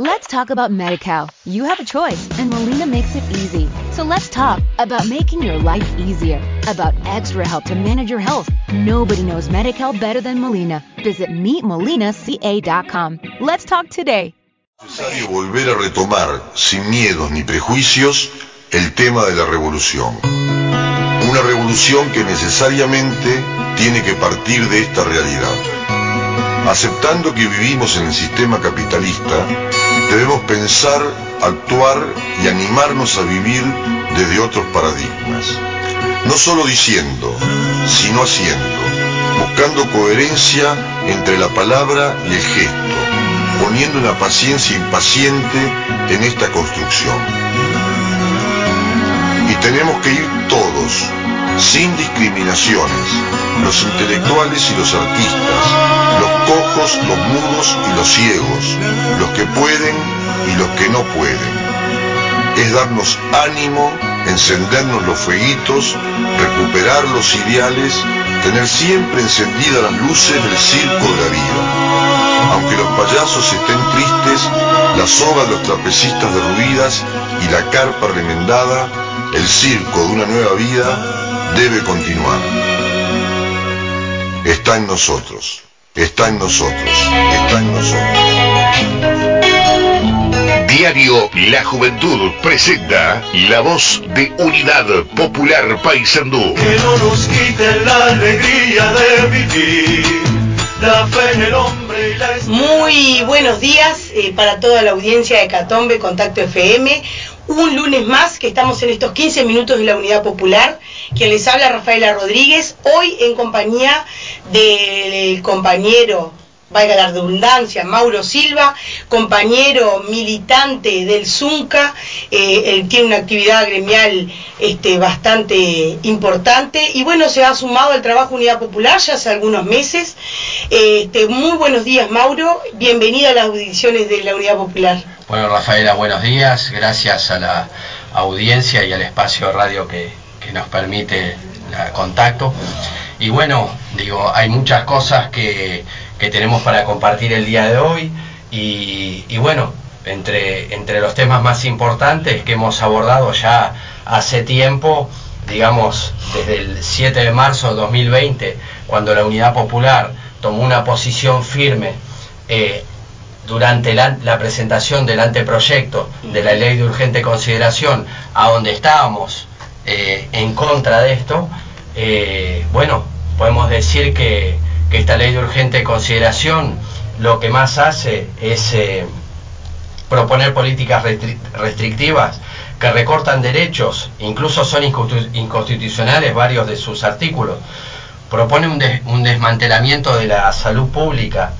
Let's talk about MediCal. You have a choice, and Molina makes it easy. So let's talk about making your life easier, about extra help to manage your health. Nobody knows MediCal better than Molina. Visit meetmolinaca.com. Let's talk today. Es necesario volver a retomar, sin miedos ni prejuicios, el tema de la revolución. Una revolución que necesariamente tiene que partir de esta realidad. Aceptando que vivimos en el sistema capitalista, debemos pensar, actuar y animarnos a vivir desde otros paradigmas. No solo diciendo, sino haciendo, buscando coherencia entre la palabra y el gesto, poniendo una paciencia impaciente en esta construcción. Tenemos que ir todos, sin discriminaciones, los intelectuales y los artistas, los cojos, los mudos y los ciegos, los que pueden y los que no pueden. Es darnos ánimo, encendernos los fueguitos, recuperar los ideales, tener siempre encendidas las luces del circo de la vida. Aunque los payasos estén tristes, la soga de los trapecistas derruidas y la carpa remendada, el circo de una nueva vida debe continuar. Está en nosotros, está en nosotros, está en nosotros. Diario La Juventud presenta la voz de Unidad Popular Paysandú. Que no nos quiten la alegría de vivir, la fe en el hombre y la Muy buenos días eh, para toda la audiencia de Catombe Contacto FM. Un lunes más que estamos en estos 15 minutos de la Unidad Popular. Quien les habla Rafaela Rodríguez, hoy en compañía del compañero valga la redundancia, Mauro Silva, compañero militante del Zunca, eh, él tiene una actividad gremial este, bastante importante y bueno, se ha sumado al trabajo Unidad Popular ya hace algunos meses. Este, muy buenos días, Mauro, bienvenido a las audiciones de la Unidad Popular. Bueno, Rafaela, buenos días, gracias a la audiencia y al espacio radio que, que nos permite el contacto. Y bueno, digo, hay muchas cosas que, que tenemos para compartir el día de hoy. Y, y, bueno, entre, entre los temas más importantes que hemos abordado ya hace tiempo, digamos, desde el 7 de marzo de 2020, cuando la Unidad Popular tomó una posición firme eh, durante la, la, presentación del anteproyecto de la ley de urgente consideración, a donde estábamos eh, en contra de esto, eh, bueno, podemos decir que, que, esta ley de urgente consideración lo que más hace es eh, proponer políticas restri restrictivas que recortan derechos, incluso son inconstitucionales varios de sus artículos, propone un, des un desmantelamiento de la salud pública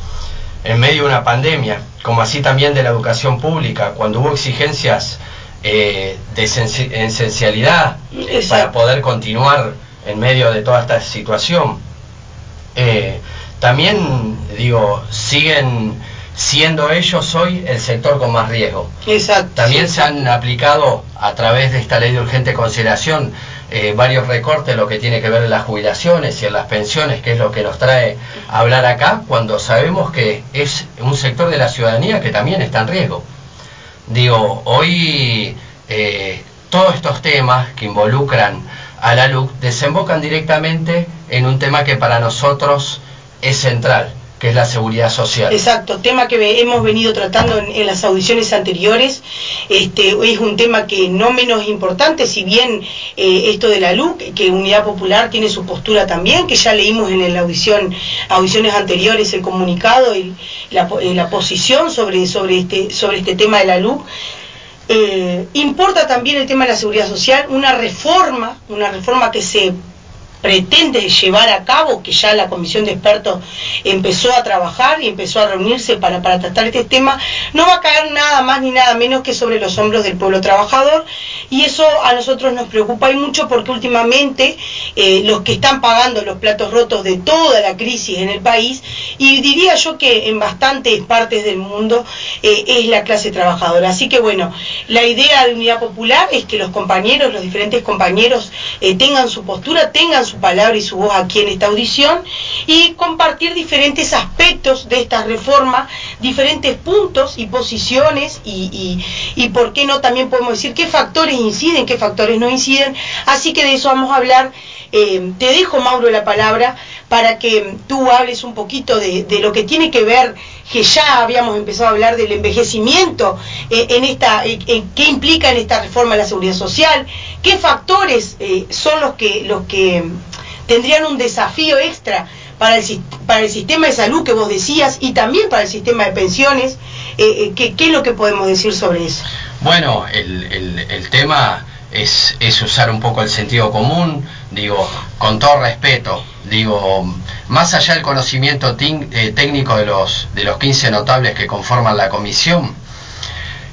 en medio de una pandemia, como así también de la educación pública, cuando hubo exigencias eh, de esencialidad eh, para poder continuar en medio de toda esta situación. Eh, también, digo, siguen siendo ellos hoy el sector con más riesgo. Exacto. También se han aplicado a través de esta ley de urgente consideración eh, varios recortes, lo que tiene que ver en las jubilaciones y en las pensiones, que es lo que nos trae a hablar acá, cuando sabemos que es un sector de la ciudadanía que también está en riesgo. Digo, hoy eh, todos estos temas que involucran a la LUC desembocan directamente en un tema que para nosotros es central, que es la seguridad social. Exacto, tema que hemos venido tratando en, en las audiciones anteriores. Este, es un tema que no menos importante, si bien eh, esto de la LUC, que Unidad Popular tiene su postura también, que ya leímos en la audición, audiciones anteriores el comunicado y la, eh, la posición sobre, sobre, este, sobre este tema de la LUC. Eh, importa también el tema de la seguridad social, una reforma, una reforma que se pretende llevar a cabo, que ya la comisión de expertos empezó a trabajar y empezó a reunirse para, para tratar este tema, no va a caer nada más ni nada menos que sobre los hombros del pueblo trabajador y eso a nosotros nos preocupa y mucho porque últimamente eh, los que están pagando los platos rotos de toda la crisis en el país, y diría yo que en bastantes partes del mundo eh, es la clase trabajadora. Así que bueno, la idea de Unidad Popular es que los compañeros, los diferentes compañeros eh, tengan su postura, tengan su palabra y su voz aquí en esta audición y compartir diferentes aspectos de esta reforma, diferentes puntos y posiciones y, y, por qué no también podemos decir qué factores inciden, qué factores no inciden. Así que de eso vamos a hablar. Eh, te dejo, Mauro, la palabra para que tú hables un poquito de, de, lo que tiene que ver, que ya habíamos empezado a hablar del envejecimiento, eh, en esta, eh, qué implica en esta reforma la seguridad social, qué factores eh, son los que, los que tendrían un desafío extra para el, para el sistema de salud que vos decías y también para el sistema de pensiones. Eh, ¿qué, ¿qué, es lo que podemos decir sobre eso? Bueno, el, el tema es, es, usar un poco el sentido común, digo, con todo respeto, digo, más allá del conocimiento eh, técnico de los, de los 15 notables que conforman la comisión,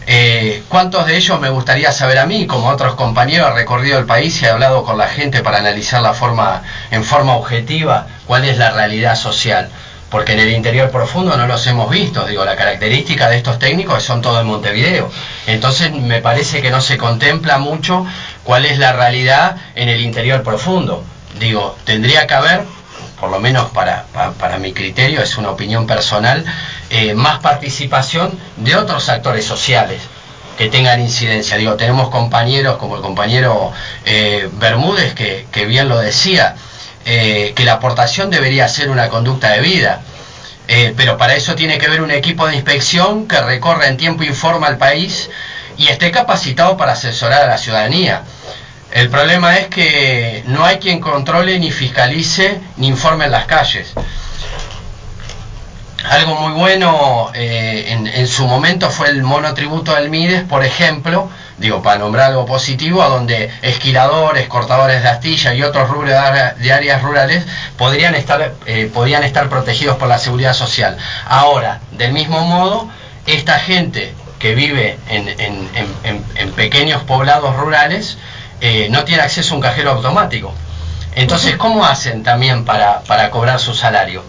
eh, ¿Cuántos de ellos me gustaría saber a mí? Como otros compañeros, he recorrido el país y he hablado con la gente para analizar la forma, en forma objetiva cuál es la realidad social porque en el interior profundo no los hemos visto. Digo, la característica de estos técnicos son todos en Montevideo. Entonces me parece que no se contempla mucho cuál es la realidad en el interior profundo. Digo, tendría que haber, por lo menos para, para, mi criterio, es una opinión personal, eh, más participación de otros actores sociales que tengan incidencia. Digo, tenemos compañeros como el compañero eh, Bermúdez, que bien lo decía, eh, que la aportación debería ser una conducta de vida. Eh, pero para eso tiene que haber un equipo de inspección que recorra en tiempo y forma al país y esté capacitado para asesorar a la ciudadanía. El problema es que no hay quien controle, ni fiscalice, ni informe en las calles. Algo muy bueno eh, en, en, su momento fue el monotributo del Mides, por ejemplo, digo, para nombrar algo positivo, a donde esquiladores, cortadores de astilla y otros rubros de áreas rurales podrían estar, eh, podrían estar protegidos por la seguridad social. Ahora, del mismo modo, esta gente que vive en, en, en, en pequeños poblados rurales eh, no tiene acceso a un cajero automático. Entonces, ¿cómo hacen también para, para cobrar su salario?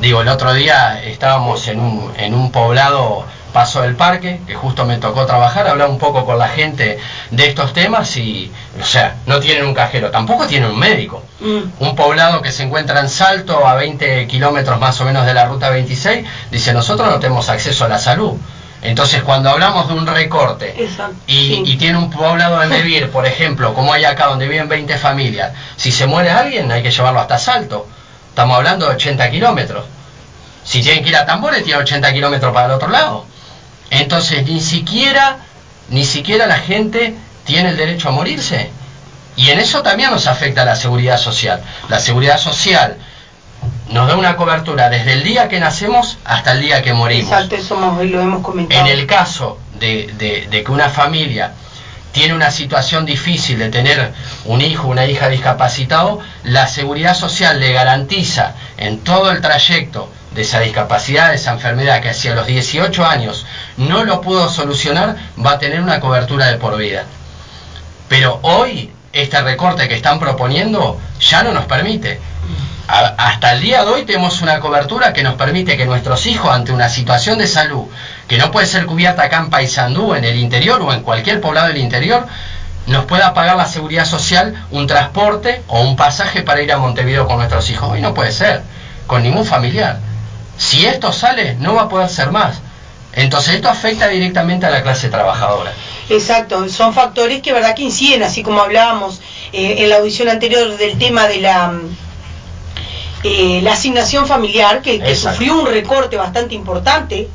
Digo, el otro día estábamos en un, en un poblado Paso del Parque, que justo me tocó trabajar, hablar un poco con la gente de estos temas y, o sea, no tienen un cajero, tampoco tienen un médico. Mm. Un poblado que se encuentra en Salto, a 20 kilómetros más o menos de la ruta 26, dice, nosotros no tenemos acceso a la salud. Entonces, cuando hablamos de un recorte y, sí. y, tiene un poblado de Mevir, por ejemplo, como hay acá donde viven 20 familias, si se muere alguien hay que llevarlo hasta Salto. Estamos hablando de 80 kilómetros. Si tienen que ir a Tambores, tiene 80 kilómetros para el otro lado. Entonces ni siquiera, ni siquiera la gente tiene el derecho a morirse. Y en eso también nos afecta la seguridad social. La seguridad social nos da una cobertura desde el día que nacemos hasta el día que morimos. Exacto, eso lo hemos comentado. En el caso de, de, de, que una familia tiene una situación difícil de tener un hijo, una hija discapacitado, la seguridad social le garantiza en todo el trayecto de esa discapacidad, de esa enfermedad que hacia los 18 años no lo pudo solucionar, va a tener una cobertura de por vida. Pero hoy este recorte que están proponiendo ya no nos permite. Hasta el día de hoy tenemos una cobertura que nos permite que nuestros hijos ante una situación de salud que no puede ser cubierta acá en Paysandú, en el interior o en cualquier poblado del interior, nos pueda pagar la seguridad social un transporte o un pasaje para ir a Montevideo con nuestros hijos. Hoy no puede ser, con ningún familiar. Si esto sale, no va a poder ser más. Entonces esto afecta directamente a la clase trabajadora. Exacto, son factores que verdad que inciden, así como hablábamos eh, en la audición anterior del tema de la, eh, la asignación familiar, que, que sufrió un recorte bastante importante.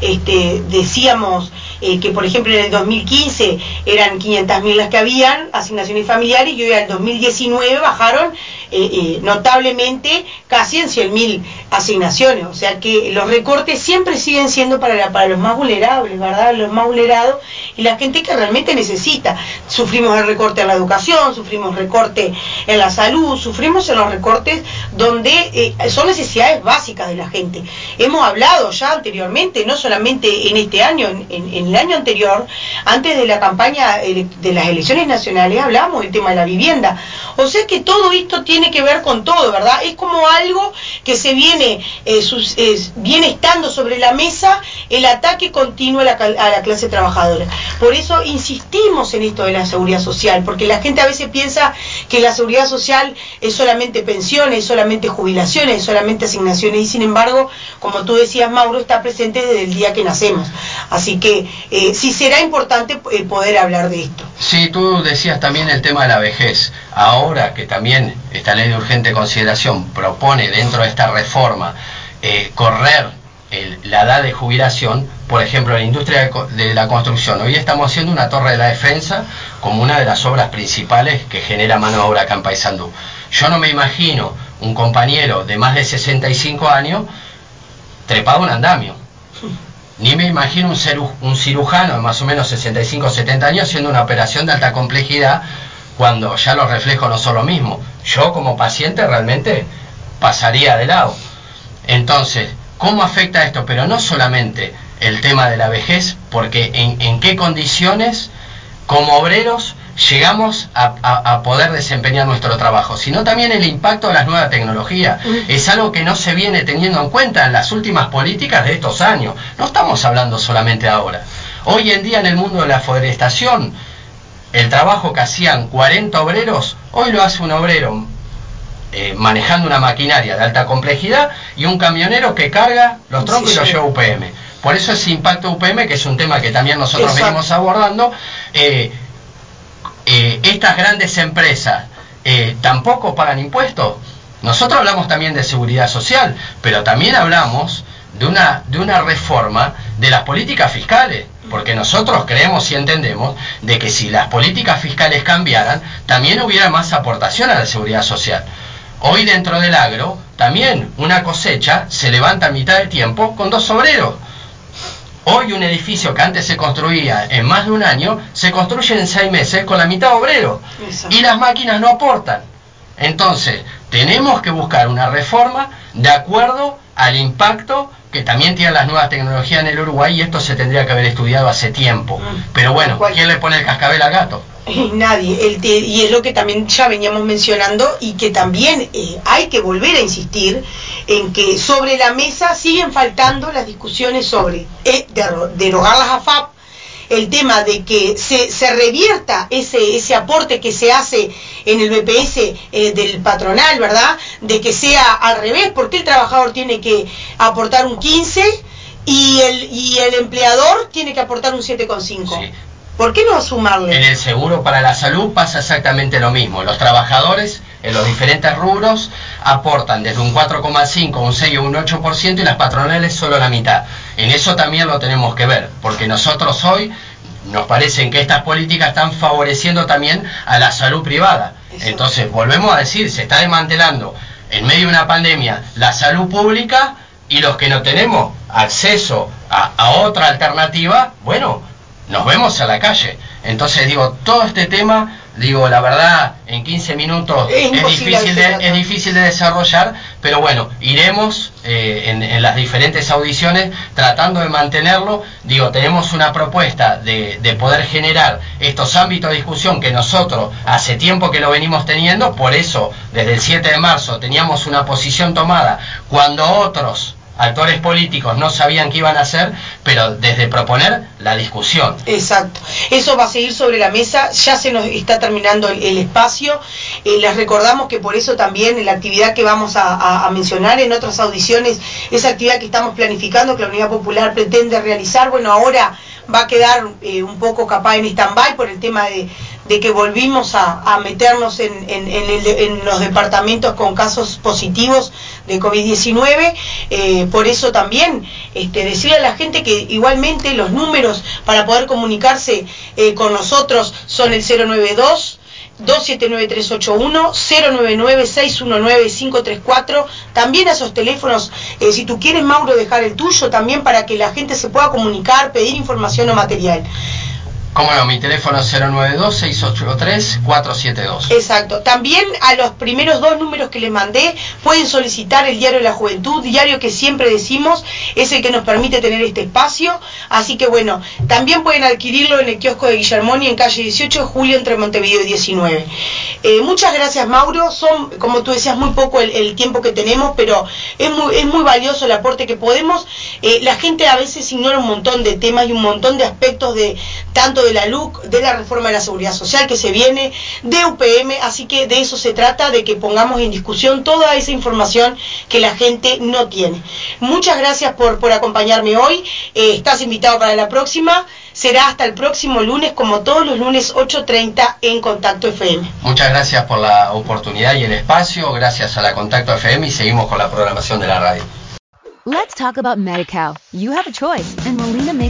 Este, decíamos eh, que por ejemplo en el 2015 eran 500.000 las que habían asignaciones familiares y hoy al 2019 bajaron eh, eh, notablemente casi en 100.000 asignaciones. O sea que los recortes siempre siguen siendo para, los más vulnerables, ¿verdad? Los más vulnerados y la gente que realmente necesita. Sufrimos el recorte en la educación, sufrimos recorte en la salud, sufrimos en los recortes donde eh, son necesidades básicas de la gente. Hemos hablado ya anteriormente, no solamente en este año, en, en el año anterior, antes de la campaña de las elecciones nacionales, hablamos del tema de la vivienda. O sea que todo esto tiene que ver con todo, ¿verdad? Es como algo que se viene, eh, sus, viene estando sobre la mesa el ataque continuo a la, a la clase trabajadora. Por eso insistimos en esto de la seguridad social, porque la gente a veces piensa que la seguridad social es solamente pensiones, es solamente jubilaciones, es solamente asignaciones, y sin embargo, como tú decías, Mauro, está presente desde el día que nacemos. Así que eh, sí será importante eh, poder hablar de esto. Sí, tú decías también el tema de la vejez. Ahora que también esta ley de urgente consideración propone dentro de esta reforma eh, correr la edad de jubilación, por ejemplo, en la industria de, la construcción. Hoy estamos haciendo una torre de la defensa como una de las obras principales que genera mano de obra acá en Paysandú. Yo no me imagino un compañero de más de 65 años trepado en andamio. Ni me imagino un, un cirujano de más o menos 65 o 70 años haciendo una operación de alta complejidad cuando ya los reflejos no son lo mismo. Yo como paciente realmente pasaría de lado. Entonces, ¿cómo afecta esto? Pero no solamente el tema de la vejez, porque en, en qué condiciones como obreros llegamos a, poder desempeñar nuestro trabajo, sino también el impacto de las nuevas tecnologías. Es algo que no se viene teniendo en cuenta en las últimas políticas de estos años. No estamos hablando solamente ahora. Hoy en día en el mundo de la forestación, el trabajo que hacían 40 obreros, hoy lo hace un obrero eh, manejando una maquinaria de alta complejidad y un camionero que carga los troncos y los lleva UPM. Por eso ese impacto UPM, que es un tema que también nosotros venimos abordando, eh, eh, estas grandes empresas tampoco pagan impuestos. Nosotros hablamos también de seguridad social, pero también hablamos de una, de una reforma de las políticas fiscales, porque nosotros creemos y entendemos de que si las políticas fiscales cambiaran, también hubiera más aportación a la seguridad social. Hoy dentro del agro, también una cosecha se levanta a mitad del tiempo con dos obreros. Hoy un edificio que antes se construía en más de un año, se construye en seis meses con la mitad obrero. Y las máquinas no aportan. Entonces, tenemos que buscar una reforma de acuerdo al impacto que también tienen las nuevas tecnologías en el Uruguay y esto se tendría que haber estudiado hace tiempo. Mm. Pero bueno, ¿quién le pone el cascabel al gato? Nadie, el y es lo que también ya veníamos mencionando y que también eh, hay que volver a insistir en que sobre la mesa siguen faltando las discusiones sobre eh, derogar las AFAP, el tema de que se, se revierta ese, ese aporte que se hace en el BPS eh, del patronal, ¿verdad? De que sea al revés, porque el trabajador tiene que aportar un 15 y el, y el empleador tiene que aportar un 7,5. ¿Por qué no sumarle? En el seguro para la salud pasa exactamente lo mismo. Los trabajadores en los diferentes rubros aportan desde un 4,5, un 6 o un 8% y las patronales solo la mitad. En eso también lo tenemos que ver, porque nosotros hoy nos parece que estas políticas están favoreciendo también a la salud privada. Entonces, volvemos a decir, se está desmantelando en medio de una pandemia la salud pública y los que no tenemos acceso a, a otra alternativa, bueno, nos vemos a la calle. Entonces digo, todo este tema, digo, la verdad, en 15 minutos es, difícil, de, es difícil de desarrollar, pero bueno, iremos eh, en, las diferentes audiciones tratando de mantenerlo. Digo, tenemos una propuesta de, de poder generar estos ámbitos de discusión que nosotros hace tiempo que lo venimos teniendo, por eso desde el 7 de marzo teníamos una posición tomada cuando otros actores políticos no sabían qué iban a hacer, pero desde proponer la discusión. Exacto. Eso va a seguir sobre la mesa, ya se nos está terminando el, espacio. Eh, les recordamos que por eso también la actividad que vamos a, mencionar en otras audiciones, esa actividad que estamos planificando, que la Unidad Popular pretende realizar, bueno, ahora va a quedar eh, un poco capaz en stand-by por el tema de, que volvimos a, meternos en, en, los departamentos con casos positivos de COVID-19. Eh, por eso también este, decirle a la gente que igualmente los números para poder comunicarse eh, con nosotros son el 092 279-381, 099-619-534. También a esos teléfonos, eh, si tú quieres, Mauro, dejar el tuyo también para que la gente se pueda comunicar, pedir información o material. Cómo no, mi teléfono es 092-683-472. Exacto. También a los primeros dos números que les mandé pueden solicitar el Diario de la Juventud, diario que siempre decimos es el que nos permite tener este espacio. Así que bueno, también pueden adquirirlo en el kiosco de Guillermoni en calle 18 de julio entre Montevideo y 19. Eh, muchas gracias Mauro, son como tú decías muy poco el, tiempo que tenemos, pero es muy, es muy valioso el aporte que podemos. Eh, la gente a veces ignora un montón de temas y un montón de aspectos de tanto de la LUC, de la reforma de la seguridad social que se viene, de UPM, así que de eso se trata, de que pongamos en discusión toda esa información que la gente no tiene. Muchas gracias por, por acompañarme hoy, eh, estás invitado para la próxima, será hasta el próximo lunes, como todos los lunes 8.30 en Contacto FM. Muchas gracias por la oportunidad y el espacio, gracias a la Contacto FM y seguimos con la programación de la radio. Let's talk about MediCal. You have a choice, and Molina makes.